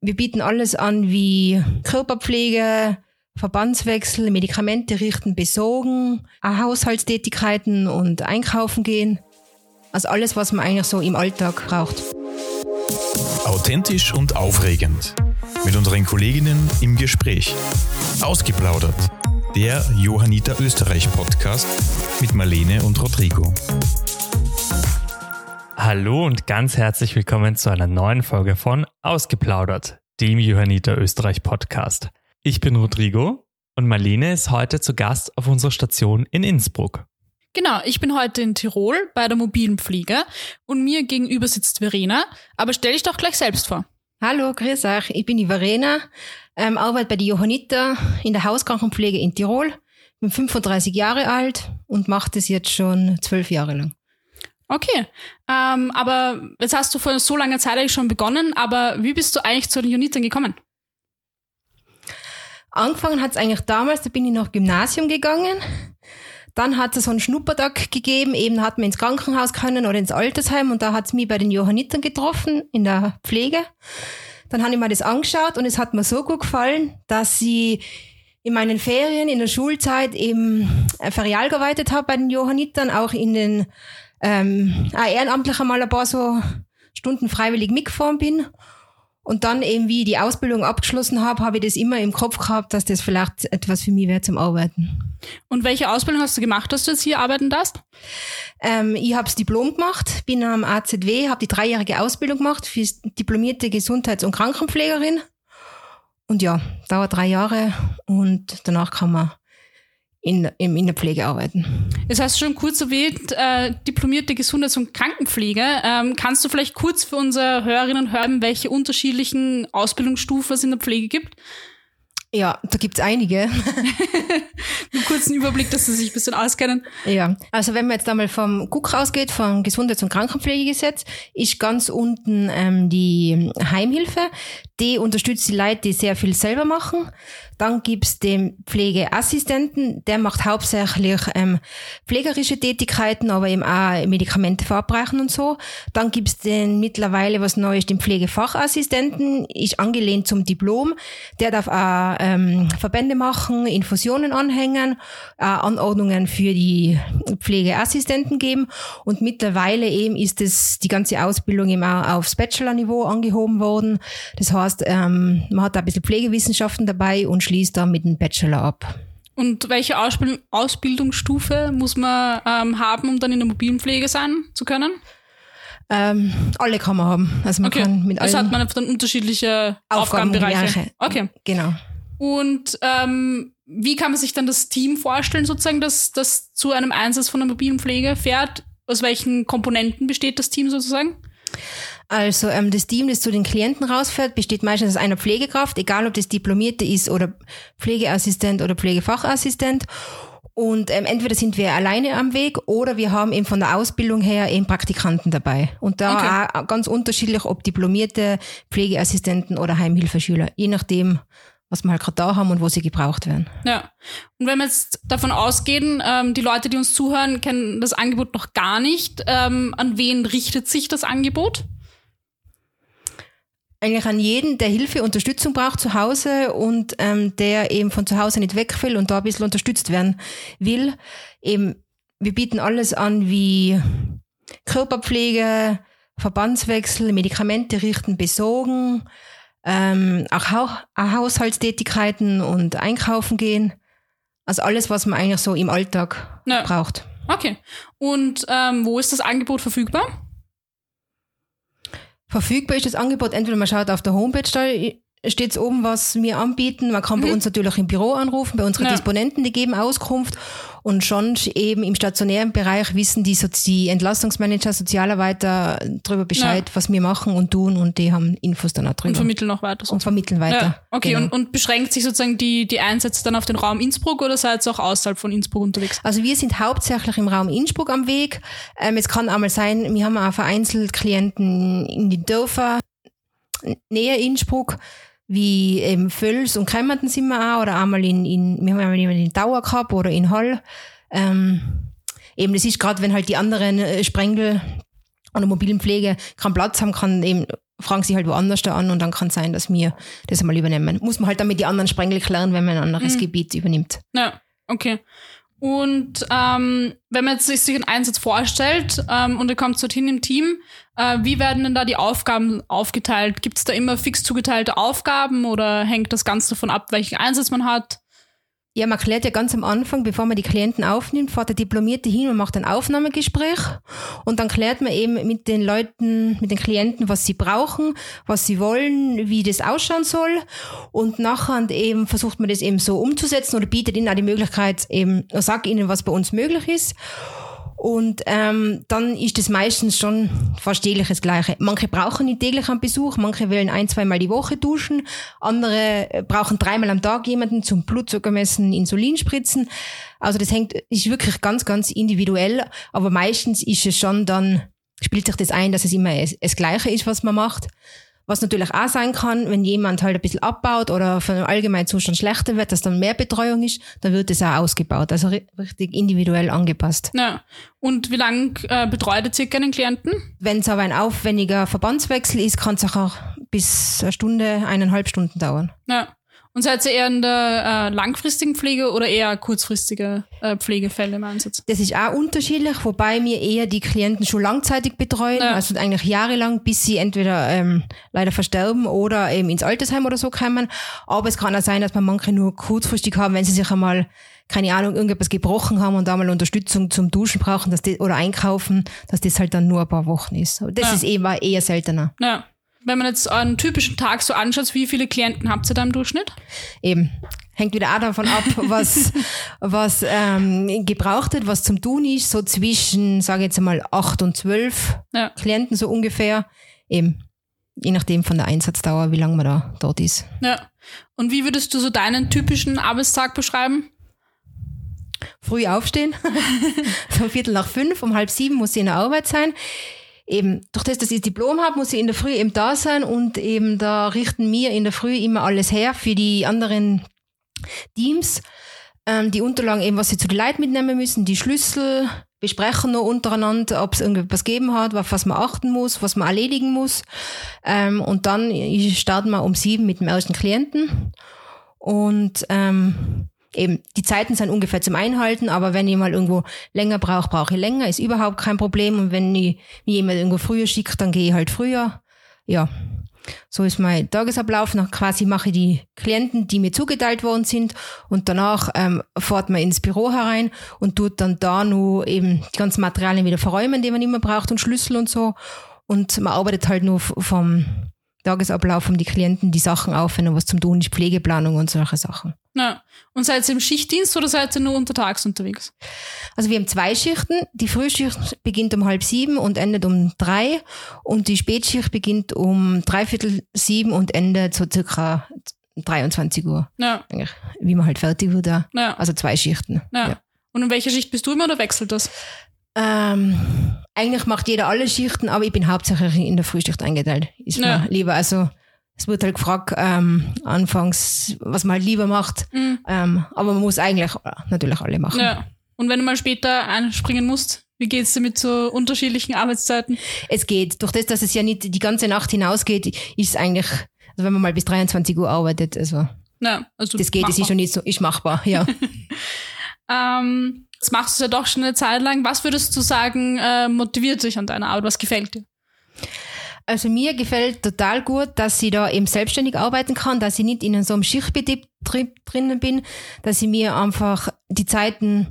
wir bieten alles an wie Körperpflege, Verbandswechsel, Medikamente richten, besorgen, Haushaltstätigkeiten und einkaufen gehen. Also alles, was man eigentlich so im Alltag braucht. Authentisch und aufregend. Mit unseren Kolleginnen im Gespräch. Ausgeplaudert. Der Johanniter Österreich Podcast mit Marlene und Rodrigo. Hallo und ganz herzlich willkommen zu einer neuen Folge von Ausgeplaudert, dem Johanniter Österreich Podcast. Ich bin Rodrigo und Marlene ist heute zu Gast auf unserer Station in Innsbruck. Genau, ich bin heute in Tirol bei der mobilen Pflege und mir gegenüber sitzt Verena, aber stell dich doch gleich selbst vor. Hallo, grüß euch. Ich bin die Verena, ähm, arbeite bei der Johanniter in der Hauskrankenpflege in Tirol, bin 35 Jahre alt und mache das jetzt schon zwölf Jahre lang. Okay, ähm, aber jetzt hast du vor so langer Zeit eigentlich schon begonnen, aber wie bist du eigentlich zu den Jonitern gekommen? Angefangen hat es eigentlich damals, da bin ich noch Gymnasium gegangen. Dann hat es so einen Schnuppertag gegeben, eben hat man ins Krankenhaus können oder ins Altersheim und da hat es mich bei den Johannitern getroffen in der Pflege. Dann habe ich mir das angeschaut und es hat mir so gut gefallen, dass ich in meinen Ferien, in der Schulzeit eben Ferial gearbeitet habe bei den Johannitern, auch in den ähm, auch ehrenamtlich einmal ein paar so Stunden freiwillig mitgefahren bin. Und dann eben, wie ich die Ausbildung abgeschlossen habe, habe ich das immer im Kopf gehabt, dass das vielleicht etwas für mich wäre zum Arbeiten. Und welche Ausbildung hast du gemacht, dass du jetzt hier arbeiten darfst? Ähm, ich habe das Diplom gemacht, bin am AZW, habe die dreijährige Ausbildung gemacht für diplomierte Gesundheits- und Krankenpflegerin. Und ja, dauert drei Jahre und danach kann man in, in, in der Pflege arbeiten. Das heißt schon kurz erwähnt, äh, diplomierte Gesundheits- und Krankenpflege. Ähm, kannst du vielleicht kurz für unsere Hörerinnen hören, welche unterschiedlichen Ausbildungsstufen es in der Pflege gibt? Ja, da gibt's einige. Einen kurzen Überblick, dass Sie sich ein bisschen auskennen. Ja, also wenn man jetzt einmal vom GUK ausgeht, vom Gesundheits- und Krankenpflegegesetz, ist ganz unten ähm, die Heimhilfe. Die unterstützt die Leute, die sehr viel selber machen. Dann gibt's den Pflegeassistenten, der macht hauptsächlich ähm, pflegerische Tätigkeiten, aber eben auch Medikamente verabreichen und so. Dann gibt's den mittlerweile was Neues, den Pflegefachassistenten, ist angelehnt zum Diplom. Der darf auch ähm, Verbände machen, Infusionen anhängen, äh, Anordnungen für die Pflegeassistenten geben. Und mittlerweile eben ist es die ganze Ausbildung eben auch aufs Bachelor-Niveau angehoben worden. Das heißt, ähm, man hat da ein bisschen Pflegewissenschaften dabei und schließt dann mit dem Bachelor ab. Und welche Ausbild Ausbildungsstufe muss man ähm, haben, um dann in der mobilen Pflege sein zu können? Ähm, alle kann man haben. Also man okay. kann mit also allen hat man dann unterschiedliche Aufgabenbereiche. Aufgabenbereiche. Okay. Genau. Und ähm, wie kann man sich dann das Team vorstellen, sozusagen, das, das zu einem Einsatz von der mobilen Pflege fährt? Aus welchen Komponenten besteht das Team sozusagen? Also ähm, das Team, das zu den Klienten rausfährt, besteht meistens aus einer Pflegekraft, egal ob das Diplomierte ist oder Pflegeassistent oder Pflegefachassistent. Und ähm, entweder sind wir alleine am Weg oder wir haben eben von der Ausbildung her eben Praktikanten dabei. Und da Okay. auch ganz unterschiedlich, ob diplomierte Pflegeassistenten oder Heimhilfeschüler, je nachdem, was wir halt gerade da haben und wo sie gebraucht werden. Ja. Und wenn wir jetzt davon ausgehen, ähm, die Leute, die uns zuhören, kennen das Angebot noch gar nicht. Ähm, an wen richtet sich das Angebot? eigentlich an jeden, der Hilfe, Unterstützung braucht zu Hause und ähm, der eben von zu Hause nicht weg will und da ein bisschen unterstützt werden will. Eben, wir bieten alles an wie Körperpflege, Verbandswechsel, Medikamente richten, besorgen, ähm, auch, auch Haushaltstätigkeiten und einkaufen gehen. Also alles, was man eigentlich so im Alltag Ja. braucht. Okay. Und ähm, wo ist das Angebot verfügbar? Verfügbar ist das Angebot, entweder man schaut auf der Homepage, da steht oben, was wir anbieten. Man kann bei uns natürlich im Büro anrufen, bei unseren Ja. Disponenten, die geben Auskunft. Und schon eben im stationären Bereich wissen die, Sozi- die Entlastungsmanager, Sozialarbeiter darüber Bescheid, was wir machen und tun und die haben Infos dann auch drüber. Und vermitteln noch weiter. Und vermitteln weiter. Ja, okay. Genau. Und, und beschränkt sich sozusagen die, die Einsätze dann auf den Raum Innsbruck oder seid ihr auch außerhalb von Innsbruck unterwegs? Also wir sind hauptsächlich im Raum Innsbruck am Weg. Ähm, es kann einmal sein, wir haben auch vereinzelt Klienten in die Dörfer näher Innsbruck, wie eben Völs und Kremmerten sind wir auch, oder einmal in, in wir haben einmal jemanden in Dauer gehabt oder in Hall. Ähm, eben, das ist gerade, wenn halt die anderen äh, Sprengel oder mobilen Pflege keinen Platz haben, kann eben fragen sie halt woanders da an und dann kann sein, dass wir das einmal übernehmen. Muss man halt damit die anderen Sprengel klären, wenn man ein anderes Mhm. Gebiet übernimmt. Ja, okay. Und ähm, wenn man jetzt sich einen Einsatz vorstellt ähm, und ihr kommt dorthin im Team, äh, wie werden denn da die Aufgaben aufgeteilt? Gibt es da immer fix zugeteilte Aufgaben oder hängt das Ganze davon ab, welchen Einsatz man hat? Ja, man klärt ja ganz am Anfang, bevor man die Klienten aufnimmt, fährt der Diplomierte hin und macht ein Aufnahmegespräch. Und dann klärt man eben mit den Leuten, mit den Klienten, was sie brauchen, was sie wollen, wie das ausschauen soll. Und nachher eben versucht man das eben so umzusetzen oder bietet ihnen auch die Möglichkeit, eben, sagt ihnen, was bei uns möglich ist. Und ähm, dann ist das meistens schon fast täglich das Gleiche. Manche brauchen nicht täglich einen Besuch, manche wollen ein, zweimal die Woche duschen, andere äh, brauchen dreimal am Tag jemanden zum Blutzucker messen, Insulin spritzen. Also das hängt, ist wirklich ganz, ganz individuell, aber meistens ist es schon dann, spielt sich das ein, dass es immer das Gleiche ist, was man macht. Was natürlich auch sein kann, wenn jemand halt ein bisschen abbaut oder von dem allgemeinen Zustand schlechter wird, dass dann mehr Betreuung ist, dann wird es auch ausgebaut. Also ri- richtig individuell angepasst. Ja. Und wie lange äh, betreut ihr circa einen Klienten? Wenn es aber ein aufwendiger Verbandswechsel ist, kann es auch bis eine Stunde, eineinhalb Stunden dauern. Ja. Und seid ihr eher in der äh, langfristigen Pflege oder eher kurzfristige äh, Pflegefälle im Einsatz? Das ist auch unterschiedlich, wobei wir eher die Klienten schon langzeitig betreuen, Ja. also eigentlich jahrelang, bis sie entweder ähm, leider versterben oder eben ins Altersheim oder so kommen. Aber es kann auch sein, dass man manche nur kurzfristig haben, wenn sie sich einmal keine Ahnung, irgendetwas gebrochen haben und da mal Unterstützung zum Duschen brauchen dass die, oder einkaufen, dass das halt dann nur ein paar Wochen ist. Das Ja. ist eben eher seltener. Ja. Wenn man jetzt einen typischen Tag so anschaut, wie viele Klienten habt ihr da im Durchschnitt? Eben. Hängt wieder auch davon ab, was, was ähm, gebraucht wird, was zum Tun ist. So zwischen, sage ich jetzt einmal, acht und zwölf Ja. Klienten so ungefähr. Eben. Je nachdem von der Einsatzdauer, wie lange man da dort ist. Ja. Und wie würdest du so deinen typischen Arbeitstag beschreiben? Früh aufstehen. so Viertel nach fünf, um halb sieben muss ich in der Arbeit sein. Eben, durch das, dass ich das Diplom habe, muss ich in der Früh eben da sein und eben da richten wir in der Früh immer alles her für die anderen Teams. Ähm, die Unterlagen eben, was sie zu den Leuten mitnehmen müssen, die Schlüssel, besprechen noch untereinander, ob es irgendwas gegeben hat, auf was man achten muss, was man erledigen muss. Ähm, und dann starten wir um sieben mit dem ersten Klienten. Und ähm, eben, die Zeiten sind ungefähr zum Einhalten, aber wenn ich mal irgendwo länger brauche, brauche ich länger, ist überhaupt kein Problem. Und wenn ich mir jemand irgendwo früher schickt, dann gehe ich halt früher. Ja, so ist mein Tagesablauf. Nach quasi mache ich die Klienten, die mir zugeteilt worden sind und danach ähm, fährt man ins Büro herein und tut dann da nur eben die ganzen Materialien wieder verräumen, die man immer braucht und Schlüssel und so. Und man arbeitet halt nur vom Tagesablauf um die Klienten die Sachen auf, wenn noch was zum tun ist, Pflegeplanung und solche Sachen. Ja. Und seid ihr im Schichtdienst oder seid ihr nur untertags unterwegs? Also wir haben zwei Schichten. Die Frühschicht beginnt um halb sieben und endet um drei. Und die Spätschicht beginnt um dreiviertel sieben und endet so circa 23 Uhr. Ja. Wie man halt fertig wird. da. Ja. Also zwei Schichten. ja. Und in welcher Schicht bist du immer oder wechselt das? Ähm, eigentlich macht jeder alle Schichten, aber ich bin hauptsächlich in der Frühschicht eingeteilt. Ist Ja. mir lieber. Also es wird halt gefragt, ähm, anfangs, was man halt lieber macht. Mhm. Ähm, aber man muss eigentlich natürlich alle machen. Ja. Und wenn du mal später einspringen musst, wie geht's dir mit so unterschiedlichen Arbeitszeiten? Es geht. Durch das, dass es ja nicht die ganze Nacht hinausgeht, ist es eigentlich, also wenn man mal bis 23 Uhr arbeitet, also Ja, also das geht, es ist schon nicht so, ist machbar, ja. Ähm, das machst du ja doch schon eine Zeit lang. Was würdest du sagen, äh, motiviert dich an deiner Arbeit? Was gefällt dir? Also mir gefällt total gut, dass ich da eben selbstständig arbeiten kann, dass ich nicht in so einem Schichtbetrieb dri- drinnen bin, dass ich mir einfach die Zeiten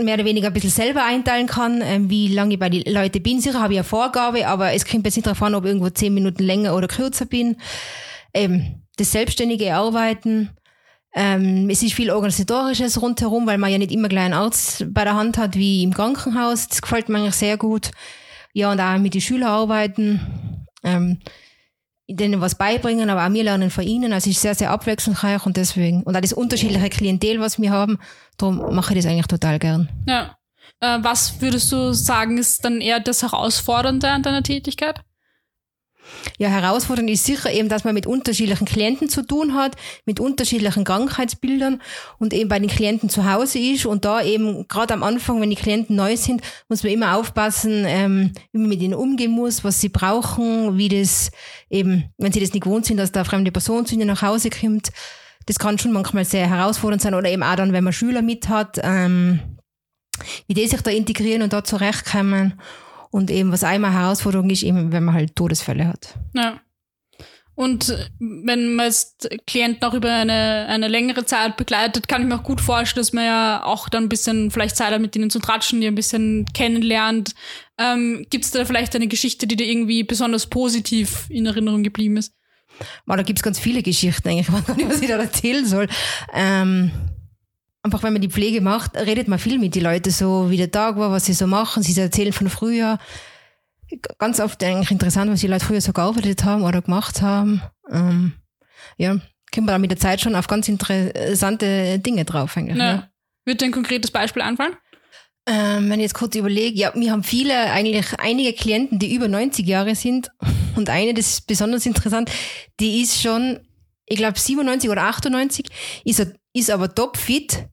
mehr oder weniger ein bisschen selber einteilen kann, ähm, wie lange ich bei den Leuten bin. Sicher habe ich eine Vorgabe, aber es kommt jetzt nicht darauf an, ob ich irgendwo zehn Minuten länger oder kürzer bin. Ähm, das selbstständige Arbeiten. Ähm, es ist viel Organisatorisches rundherum, weil man ja nicht immer gleich einen Arzt bei der Hand hat wie im Krankenhaus. Das gefällt mir eigentlich sehr gut. Ja, und auch mit den Schülern arbeiten, ähm, denen was beibringen, aber auch wir lernen von ihnen. Also es ist sehr, sehr abwechslungsreich und deswegen, und auch das unterschiedliche Klientel, was wir haben, darum mache ich das eigentlich total gern. Ja. Äh, was würdest du sagen, ist dann eher das Herausfordernde an deiner Tätigkeit? Ja, herausfordernd ist sicher eben, dass man mit unterschiedlichen Klienten zu tun hat, mit unterschiedlichen Krankheitsbildern und eben bei den Klienten zu Hause ist und da eben gerade am Anfang, wenn die Klienten neu sind, muss man immer aufpassen, ähm, wie man mit ihnen umgehen muss, was sie brauchen, wie das eben, wenn sie das nicht gewohnt sind, dass da eine fremde Person zu ihnen nach Hause kommt. Das kann schon manchmal sehr herausfordernd sein oder eben auch dann, wenn man Schüler mit hat, ähm, wie die sich da integrieren und da zurechtkommen. Und eben, was einmal Herausforderung ist, eben, wenn man halt Todesfälle hat. Ja. Und wenn man jetzt Klienten auch über eine, eine längere Zeit begleitet, kann ich mir auch gut vorstellen, dass man ja auch dann ein bisschen vielleicht Zeit hat, mit ihnen zu tratschen, die ein bisschen kennenlernt. Ähm, Gibt es da vielleicht eine Geschichte, die dir irgendwie besonders positiv in Erinnerung geblieben ist? Man, da gibt's ganz viele Geschichten eigentlich, ich weiß gar nicht, was ich da erzählen soll. Ähm, einfach wenn man die Pflege macht, redet man viel mit den Leuten so, wie der Tag war, was sie so machen, sie erzählen von früher. Ganz oft eigentlich interessant, was die Leute früher so gearbeitet haben oder gemacht haben. Ähm, ja, kommt man da mit der Zeit schon auf ganz interessante Dinge drauf eigentlich. Ja. Ja. Wird dir ein konkretes Beispiel einfallen? Ähm, wenn ich jetzt kurz überlege, ja, wir haben viele, eigentlich einige Klienten, die über 90 Jahre sind. Und eine, das ist besonders interessant, die ist schon, ich glaube 97 oder 98, ist, ist aber topfit.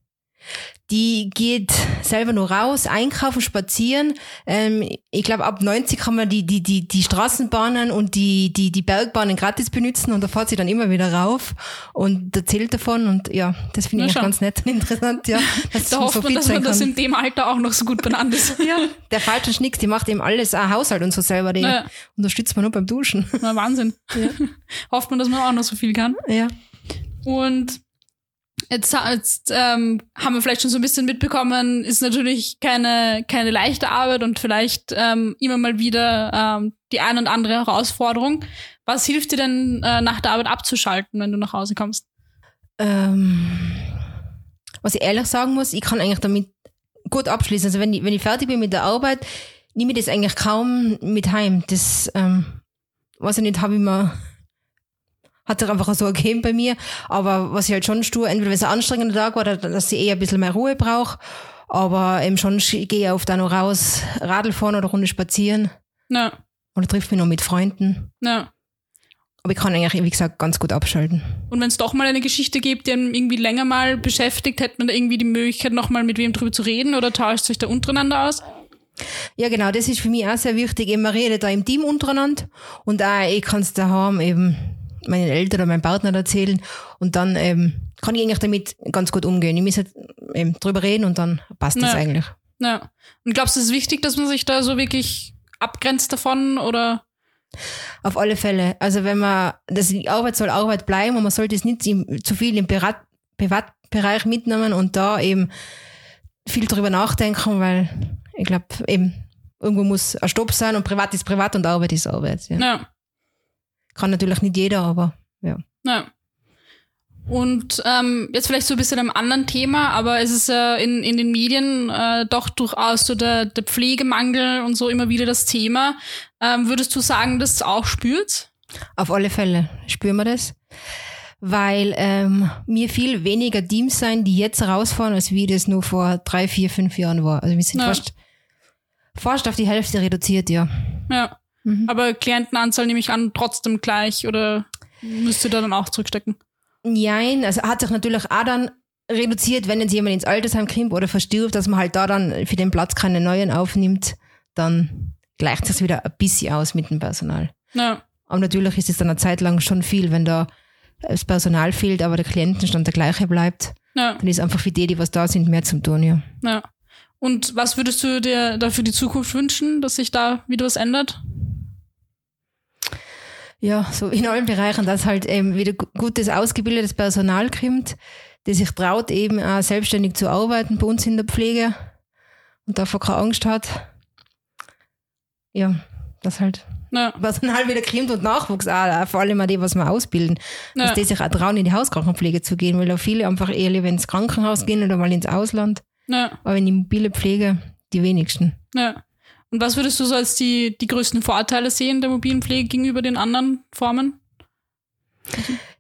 Die geht selber nur raus, einkaufen, spazieren. Ähm, ich glaube, ab 90 kann man die, die, die, die Straßenbahnen und die, die, die Bergbahnen gratis benutzen und da fährt sie dann immer wieder rauf und erzählt davon und ja, das finde ich ganz nett und interessant, ja. dass Da man hofft man, fit dass man das in dem Alter auch noch so gut benannt ist. Ja, der falsche Schnicks, die macht eben alles, auch Haushalt und so selber, die Ja. unterstützt man nur beim Duschen. Na, Wahnsinn. Hofft man, dass man auch noch so viel kann. Ja. Und jetzt, jetzt ähm, haben wir vielleicht schon so ein bisschen mitbekommen, ist natürlich keine, keine leichte Arbeit und vielleicht ähm, immer mal wieder ähm, die ein und andere Herausforderung. Was hilft dir denn äh, nach der Arbeit abzuschalten, wenn du nach Hause kommst? Ähm, was ich ehrlich sagen muss, ich kann eigentlich damit gut abschließen. Also wenn ich, wenn ich fertig bin mit der Arbeit, nehme ich das eigentlich kaum mit heim. Das, ähm, weiß ich nicht, habe ich mir, hat sich einfach so ergeben bei mir. Aber was ich halt schon tue, entweder wenn es ein anstrengender Tag war, dass ich eher ein bisschen mehr Ruhe brauche. Aber eben schon sch- gehe ich oft auch noch raus, Radl fahren oder Runde spazieren. Na, Oder trifft mich noch mit Freunden. na. Aber ich kann eigentlich, wie gesagt, ganz gut abschalten. Und wenn es doch mal eine Geschichte gibt, die einen irgendwie länger mal beschäftigt, hätte man da irgendwie die Möglichkeit, nochmal mit wem drüber zu reden oder tauscht sich da untereinander aus? Ja, genau, das ist für mich auch sehr wichtig. Eben, man redet da im Team untereinander und auch ich kann es daheim eben meinen Eltern oder meinem Partner erzählen und dann ähm, kann ich eigentlich damit ganz gut umgehen. Ich muss halt eben drüber reden und dann passt das Ja. eigentlich. Ja. Und glaubst du, es ist wichtig, dass man sich da so wirklich abgrenzt davon oder? Auf alle Fälle. Also wenn man, das, die Arbeit soll Arbeit bleiben und man sollte es nicht zu viel im Privat, Privatbereich mitnehmen und da eben viel drüber nachdenken, weil ich glaube eben, irgendwo muss ein Stopp sein und privat ist privat und Arbeit ist Arbeit. Ja. Ja. Kann natürlich nicht jeder, aber ja. Ja. Und ähm, jetzt vielleicht so ein bisschen einem anderen Thema, aber es ist äh, in, in den Medien äh, doch durchaus so der, der Pflegemangel und so immer wieder das Thema. Ähm, würdest du sagen, dass es auch spürt? Auf alle Fälle spüren wir das. Weil ähm, mir viel weniger Teams sein, die jetzt rausfahren, als wie das nur vor drei, vier, fünf Jahren war. Also wir sind Ja. fast, fast auf die Hälfte reduziert, ja. Ja. Aber Klientenanzahl nehme ich an, trotzdem gleich oder müsst ihr da dann auch zurückstecken? Nein, also hat sich natürlich auch dann reduziert, wenn jetzt jemand ins Altersheim kommt oder verstirbt, dass man halt da dann für den Platz keine neuen aufnimmt, dann gleicht sich wieder ein bisschen aus mit dem Personal. Ja. Aber natürlich ist es dann eine Zeit lang schon viel, wenn da das Personal fehlt, aber der Klientenstand der gleiche bleibt. Ja. Dann ist einfach für die, die was da sind, mehr zum tun, ja. Ja. Und was würdest du dir da für die Zukunft wünschen, dass sich da wieder was ändert? Ja, so in allen Bereichen, dass halt eben wieder gu- gutes, ausgebildetes Personal kommt, das sich traut, eben auch selbstständig zu arbeiten bei uns in der Pflege und davor keine Angst hat. Ja, dass halt Ja. Personal wieder kommt und Nachwuchs auch, vor allem auch die, was wir ausbilden, Ja. dass die sich auch trauen, in die Hauskrankenpflege zu gehen, weil da viele einfach eher lieber ins Krankenhaus gehen oder mal ins Ausland, Ja. aber in die mobile Pflege die wenigsten. Ja. Und was würdest du so als die, die größten Vorteile sehen der mobilen Pflege gegenüber den anderen Formen?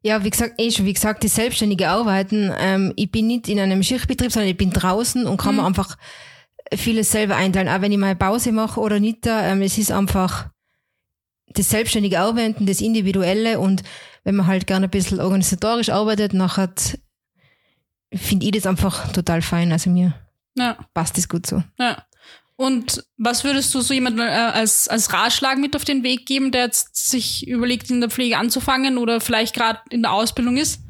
Ja, wie gesagt, eh schon, wie gesagt, das selbstständige Arbeiten. Ähm, ich bin nicht in einem Schichtbetrieb, sondern ich bin draußen und kann mir einfach vieles selber einteilen. Auch wenn ich mal eine Pause mache oder nicht, da, ähm, es ist einfach, das selbstständige Arbeiten, das Individuelle und wenn man halt gerne ein bisschen organisatorisch arbeitet, nachher finde ich das einfach total fein. Also mir Ja, passt das gut so. ja. Und was würdest du so jemandem äh, als, als Ratschlag mit auf den Weg geben, der jetzt sich überlegt, in der Pflege anzufangen oder vielleicht gerade in der Ausbildung ist?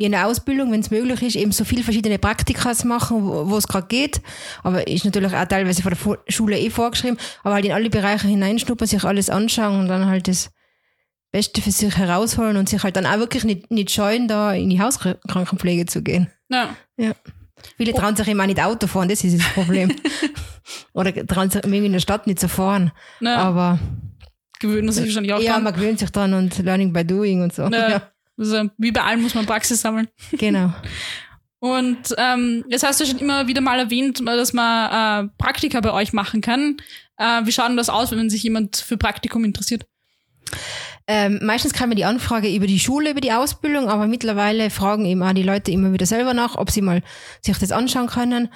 in der Ausbildung, wenn es möglich ist, eben so viele verschiedene Praktika zu machen, wo es gerade geht. Aber ist natürlich auch teilweise von der Schule eh vorgeschrieben, aber halt in alle Bereiche hineinschnuppern, sich alles anschauen und dann halt das Beste für sich herausholen und sich halt dann auch wirklich nicht, nicht scheuen, da in die Hauskrankenpflege zu gehen. Ja. Ja. Viele trauen sich auch nicht Auto fahren, das ist das Problem. Oder trauen sich irgendwie in der Stadt nicht zu fahren. Ja. Aber Gewöhnen sich wahrscheinlich auch ja, dran. man gewöhnt sich dran und learning by doing und so. Ja. Ja, Also, wie bei allem muss man Praxis sammeln. genau. Und ähm, jetzt hast du schon immer wieder mal erwähnt, dass man äh, Praktika bei euch machen kann. Äh, wie schaut denn das aus, wenn sich jemand für Praktikum interessiert? Ähm, meistens kam mir die Anfrage über die Schule, über die Ausbildung, aber mittlerweile fragen eben auch die Leute immer wieder selber nach, ob sie mal sich das anschauen können.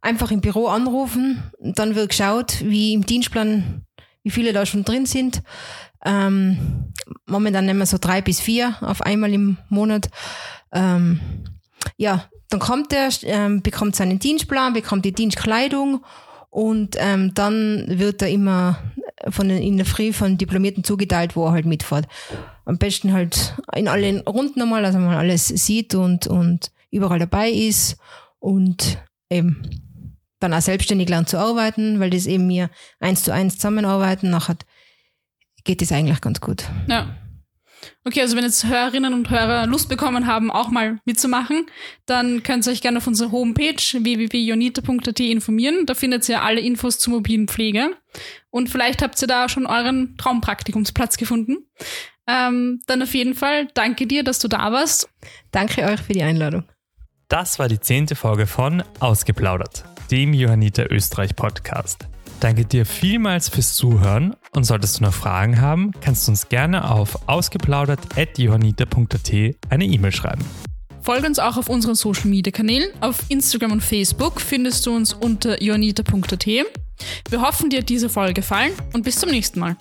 Einfach im Büro anrufen, dann wird geschaut, wie im Dienstplan, wie viele da schon drin sind. Ähm, momentan nehmen wir so drei bis vier auf einmal im Monat. Ähm, ja, dann kommt er, ähm, bekommt seinen Dienstplan, bekommt die Dienstkleidung und ähm, dann wird er immer von in der Früh von Diplomierten zugeteilt, wo er halt mitfährt. Am besten halt in allen Runden einmal, also man alles sieht und, und überall dabei ist und eben dann auch selbstständig lernt zu arbeiten, weil das eben wir eins zu eins zusammenarbeiten, nachher geht es eigentlich ganz gut. Ja. Okay, also wenn jetzt Hörerinnen und Hörer Lust bekommen haben, auch mal mitzumachen, dann könnt ihr euch gerne auf unserer Homepage www.jonita.at informieren. Da findet ihr alle Infos zur mobilen Pflege. Und vielleicht habt ihr da schon euren Traumpraktikumsplatz gefunden. Ähm, dann auf jeden Fall danke dir, dass du da warst. Danke euch für die Einladung. Das war die zehnte Folge von Ausgeplaudert, dem Johanniter Österreich Podcast. Danke dir vielmals fürs Zuhören und solltest du noch Fragen haben, kannst du uns gerne auf ausgeplaudert.johanniter.at eine E-Mail schreiben. Folge uns auch auf unseren Social Media Kanälen. Auf Instagram und Facebook findest du uns unter jonita.at. Wir hoffen, dir hat diese Folge gefallen und bis zum nächsten Mal.